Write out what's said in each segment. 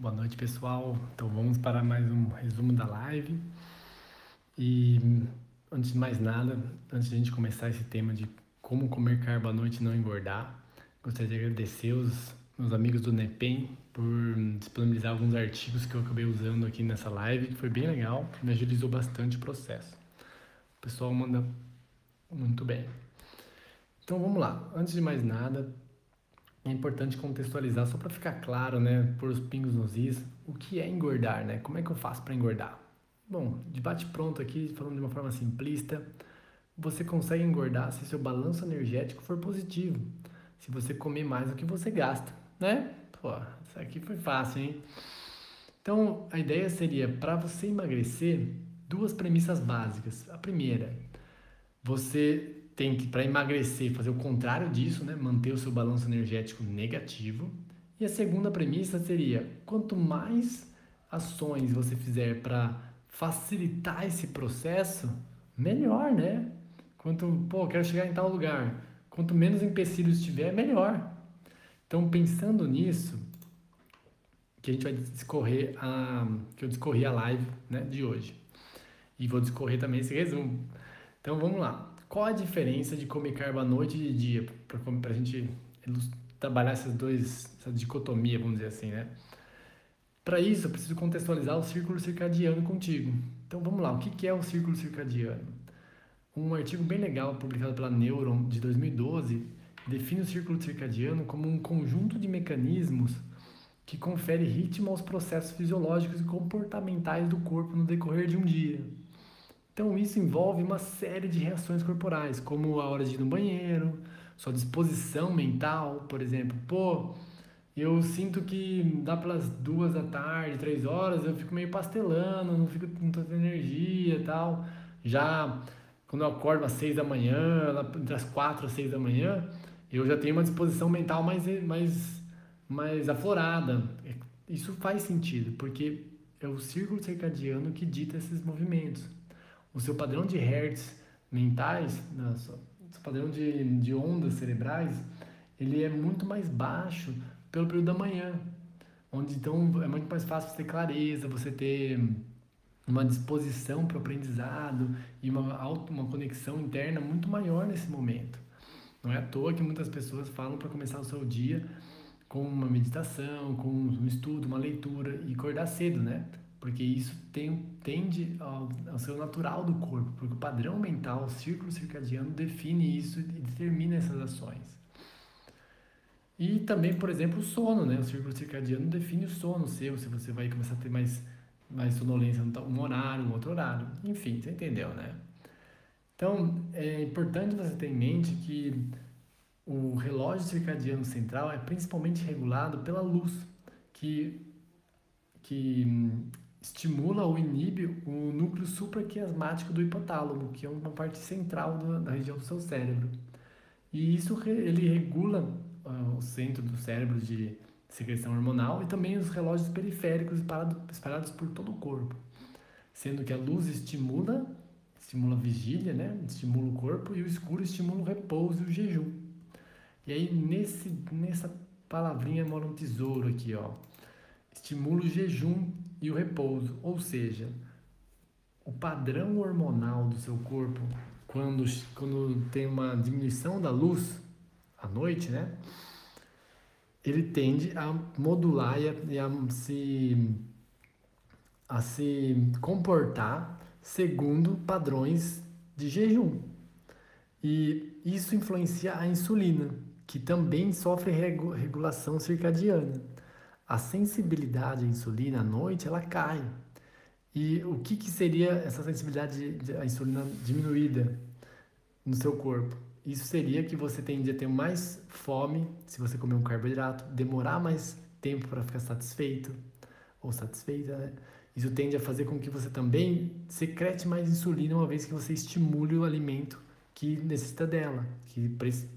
Boa noite, pessoal. Então vamos para mais um resumo da live. E antes de mais nada, antes de a gente começar esse tema de como comer carbo à noite e não engordar, gostaria de agradecer os meus amigos do NEPEM por disponibilizar alguns artigos que eu acabei usando aqui nessa live, que foi bem legal, me agilizou bastante o processo. O pessoal manda muito bem. Então vamos lá. Antes de mais nada, é importante contextualizar só para ficar claro, né, por os pingos nos is, o que é engordar, né? Como é que eu faço para engordar? Bom, debate pronto aqui, falando de uma forma simplista, você consegue engordar se seu balanço energético for positivo, se você comer mais do que você gasta, né? Pô, isso aqui foi fácil, hein? Então, a ideia seria para você emagrecer, duas premissas básicas. A primeira, você tem que, para emagrecer, fazer o contrário disso, né? manter o seu balanço energético negativo. E a segunda premissa seria: quanto mais ações você fizer para facilitar esse processo, melhor, né? Quanto, pô, quero chegar em tal lugar. Quanto menos empecilhos tiver, melhor. Então, pensando nisso, que a gente vai discorrer a que eu discorri a live, né, de hoje. E vou discorrer também esse resumo. Então, vamos lá. Qual a diferença de comer carbo à noite e de dia? Para a gente trabalhar essas duas, essa dicotomia, vamos dizer assim, né? Para isso, eu preciso contextualizar o círculo circadiano contigo. Então vamos lá, o que é o círculo circadiano? Um artigo bem legal publicado pela Neuron de 2012 define o círculo circadiano como um conjunto de mecanismos que confere ritmo aos processos fisiológicos e comportamentais do corpo no decorrer de um dia. Então isso envolve uma série de reações corporais, como a hora de ir no banheiro, sua disposição mental, por exemplo. Pô, eu sinto que dá pelas duas da tarde, três horas, eu fico meio pastelando, não fico com tanta energia e tal. Já quando eu acordo às seis da manhã, das quatro às seis da manhã, eu já tenho uma disposição mental mais, mais, mais aflorada. Isso faz sentido, porque é o círculo circadiano que dita esses movimentos o seu padrão de hertz mentais, o seu padrão de, de ondas cerebrais, ele é muito mais baixo pelo período da manhã, onde então é muito mais fácil você ter clareza, você ter uma disposição para o aprendizado e uma, auto, uma conexão interna muito maior nesse momento. Não é à toa que muitas pessoas falam para começar o seu dia com uma meditação, com um estudo, uma leitura e acordar cedo, né? Porque isso tem, tende ao, ao seu natural do corpo, porque o padrão mental, o círculo circadiano, define isso e determina essas ações. E também, por exemplo, o sono, né? O círculo circadiano define o sono seu, se você vai começar a ter mais, mais sonolência num horário, um outro horário. Enfim, você entendeu, né? Então, é importante você ter em mente que o relógio circadiano central é principalmente regulado pela luz, que, que estimula ou inibe o núcleo supraquiasmático do hipotálamo, que é uma parte central da, da região do seu cérebro. E isso ele regula uh, o centro do cérebro de secreção hormonal e também os relógios periféricos espalhados, espalhados por todo o corpo. Sendo que a luz estimula, estimula a vigília, né? estimula o corpo, e o escuro estimula o repouso e o jejum. E aí nesse, nessa palavrinha mora um tesouro aqui, ó. Estimula o jejum e o repouso, ou seja, o padrão hormonal do seu corpo quando, quando tem uma diminuição da luz à noite, né? Ele tende a modular e a, e a se a se comportar segundo padrões de jejum. E isso influencia a insulina, que também sofre regulação circadiana a sensibilidade à insulina à noite ela cai. E o que, que seria essa sensibilidade à insulina diminuída no seu corpo? Isso seria que você tende a ter mais fome se você comer um carboidrato, demorar mais tempo para ficar satisfeito ou satisfeita, né? Isso tende a fazer com que você também secrete mais insulina uma vez que você estimule o alimento que necessita dela, que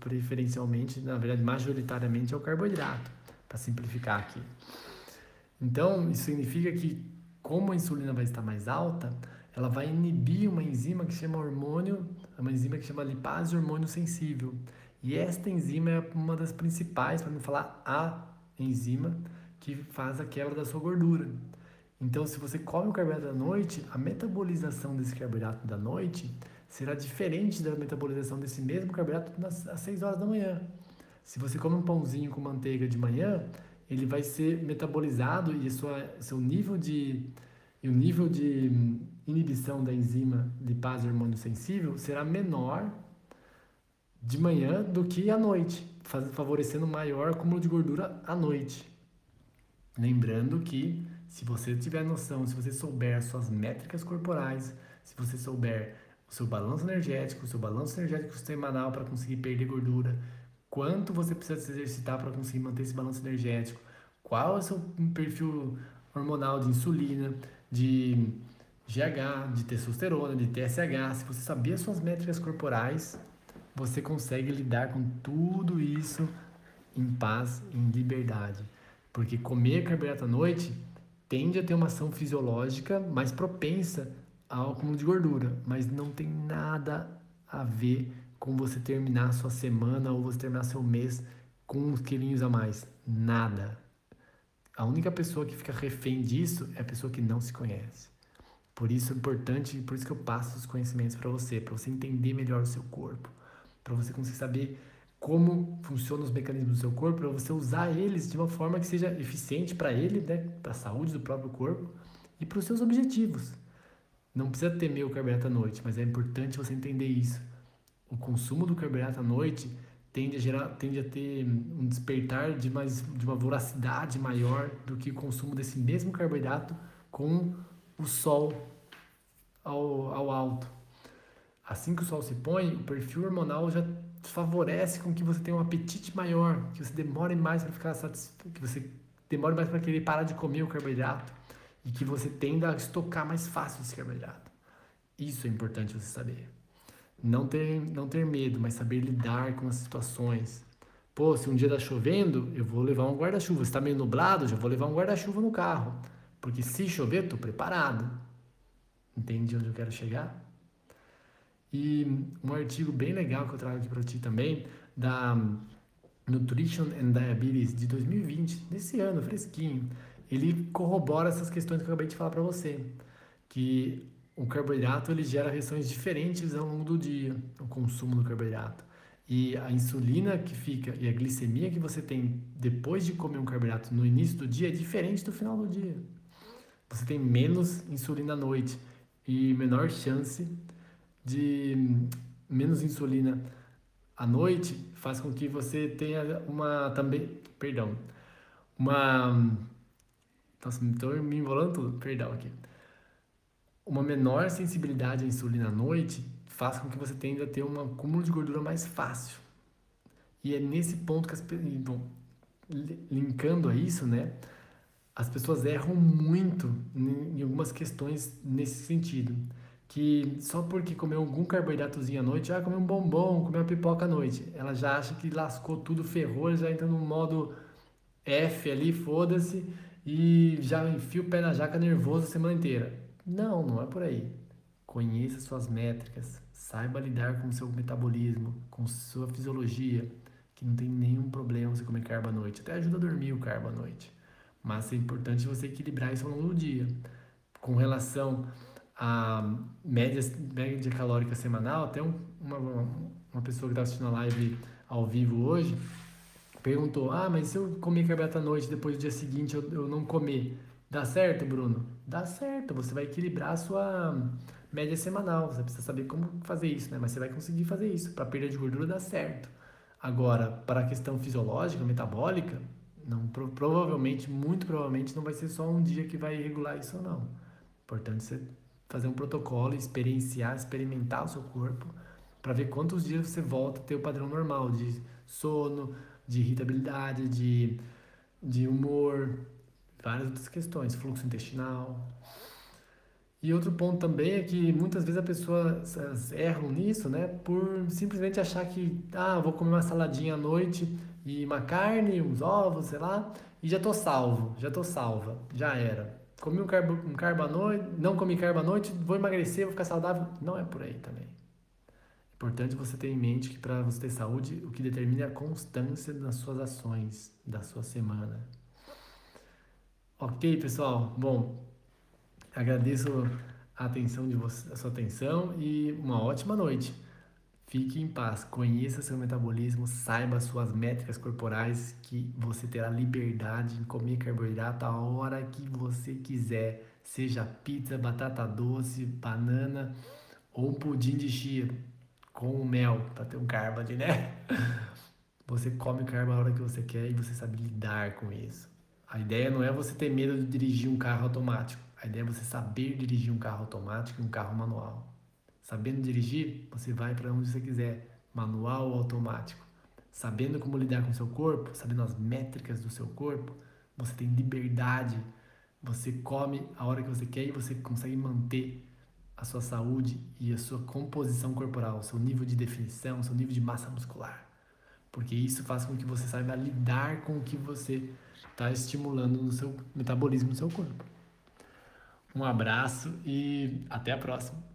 preferencialmente, na verdade, majoritariamente é o carboidrato para simplificar aqui. Então, isso significa que, como a insulina vai estar mais alta, ela vai inibir uma enzima que chama hormônio, uma enzima que chama lipase hormônio sensível. E esta enzima é uma das principais, para não falar a enzima, que faz a quebra da sua gordura. Então, se você come o carboidrato da noite, a metabolização desse carboidrato da noite será diferente da metabolização desse mesmo carboidrato às 6 horas da manhã. Se você come um pãozinho com manteiga de manhã, ele vai ser metabolizado e sua, seu nível de e o nível de inibição da enzima lipase hormônio sensível será menor de manhã do que à noite, favorecendo maior acúmulo de gordura à noite. Lembrando que se você tiver noção, se você souber suas métricas corporais, se você souber o seu balanço energético, o seu balanço energético semanal para conseguir perder gordura, quanto você precisa se exercitar para conseguir manter esse balanço energético, qual é o seu perfil hormonal de insulina, de GH, de testosterona, de TSH, se você saber as suas métricas corporais, você consegue lidar com tudo isso em paz, em liberdade. Porque comer carboidrato à noite tende a ter uma ação fisiológica mais propensa ao acúmulo de gordura, mas não tem nada a ver com você terminar a sua semana ou você terminar seu mês com uns quilinhos a mais. Nada. A única pessoa que fica refém disso é a pessoa que não se conhece. Por isso é importante, por isso que eu passo os conhecimentos para você, para você entender melhor o seu corpo, para você conseguir saber como funcionam os mecanismos do seu corpo, para você usar eles de uma forma que seja eficiente para ele, né, para a saúde do próprio corpo e para os seus objetivos. Não precisa temer o carboidrato à noite, mas é importante você entender isso. O consumo do carboidrato à noite tende a gerar, tende a ter um despertar de mais de uma voracidade maior do que o consumo desse mesmo carboidrato com o sol ao, ao alto. Assim que o sol se põe, o perfil hormonal já favorece com que você tenha um apetite maior, que você demore mais para ficar satisfeito, que você demore mais para querer parar de comer o carboidrato e que você tenda a estocar mais fácil esse carboidrato. Isso é importante você saber. Não ter, não ter medo, mas saber lidar com as situações. Pô, se um dia está chovendo, eu vou levar um guarda-chuva. Se está meio nublado, já vou levar um guarda-chuva no carro. Porque se chover, estou preparado. Entende onde eu quero chegar? E um artigo bem legal que eu trago aqui para ti também, da Nutrition and Diabetes de 2020, desse ano, fresquinho. Ele corrobora essas questões que eu acabei de falar para você. Que o carboidrato ele gera reações diferentes ao longo do dia, o consumo do carboidrato. E a insulina que fica e a glicemia que você tem depois de comer um carboidrato no início do dia é diferente do final do dia você tem menos insulina à noite e menor chance de menos insulina à noite faz com que você tenha uma também, perdão, uma nossa, estou me enrolando tudo, perdão aqui. Uma menor sensibilidade à insulina à noite faz com que você tenda a ter um acúmulo de gordura mais fácil. E é nesse ponto que as bom, linkando a isso, né? as pessoas erram muito em algumas questões nesse sentido. Que só porque comeu algum carboidratozinho à noite, ah, comeu um bombom, comeu uma pipoca à noite, ela já acha que lascou tudo, ferrou, já entra no modo F ali, foda-se, e já enfia o pé na jaca nervoso a semana inteira. Não, não é por aí. Conheça suas métricas, saiba lidar com o seu metabolismo, com sua fisiologia, que não tem nenhum problema você comer carbo à noite. Até ajuda a dormir o carbo à noite. Mas é importante você equilibrar isso ao longo do dia. Com relação à média, média calórica semanal, até um, uma, uma pessoa que está assistindo a live ao vivo hoje perguntou: Ah, mas se eu comer carboidrato à noite depois do dia seguinte eu, eu não comer, dá certo, Bruno? Dá certo, você vai equilibrar a sua média semanal. Você precisa saber como fazer isso, né? Mas você vai conseguir fazer isso. Para perda de gordura dá certo. Agora, para a questão fisiológica, metabólica, não, pro, provavelmente, muito provavelmente, não vai ser só um dia que vai regular isso ou não. Importante você fazer um protocolo, experienciar, experimentar o seu corpo, para ver quantos dias você volta a ter o padrão normal de sono, de irritabilidade, de, de humor, várias outras questões, fluxo intestinal. E outro ponto também é que muitas vezes a pessoa erram nisso, né, por simplesmente achar que, ah, vou comer uma saladinha à noite e uma carne, uns ovos, sei lá, e já tô salvo, já tô salva, já era. Comi um carbo, um carbo à noite, não comi carbo à noite, vou emagrecer, vou ficar saudável. Não é por aí também. É importante você ter em mente que para você ter saúde, o que determina é a constância das suas ações, da sua semana. Ok, pessoal? Bom, agradeço a atenção de você, a sua atenção e uma ótima noite. Fique em paz, conheça seu metabolismo, saiba suas métricas corporais, que você terá liberdade em comer carboidrato a hora que você quiser, seja pizza, batata doce, banana ou pudim de chia com mel, para ter um carbo ali, né? Você come carbo a hora que você quer e você sabe lidar com isso. A ideia não é você ter medo de dirigir um carro automático. A ideia é você saber dirigir um carro automático e um carro manual. Sabendo dirigir, você vai para onde você quiser, manual ou automático. Sabendo como lidar com o seu corpo, sabendo as métricas do seu corpo, você tem liberdade. Você come a hora que você quer e você consegue manter a sua saúde e a sua composição corporal, seu nível de definição, seu nível de massa muscular. Porque isso faz com que você saiba lidar com o que você está estimulando no seu metabolismo, no seu corpo. Um abraço e até a próxima.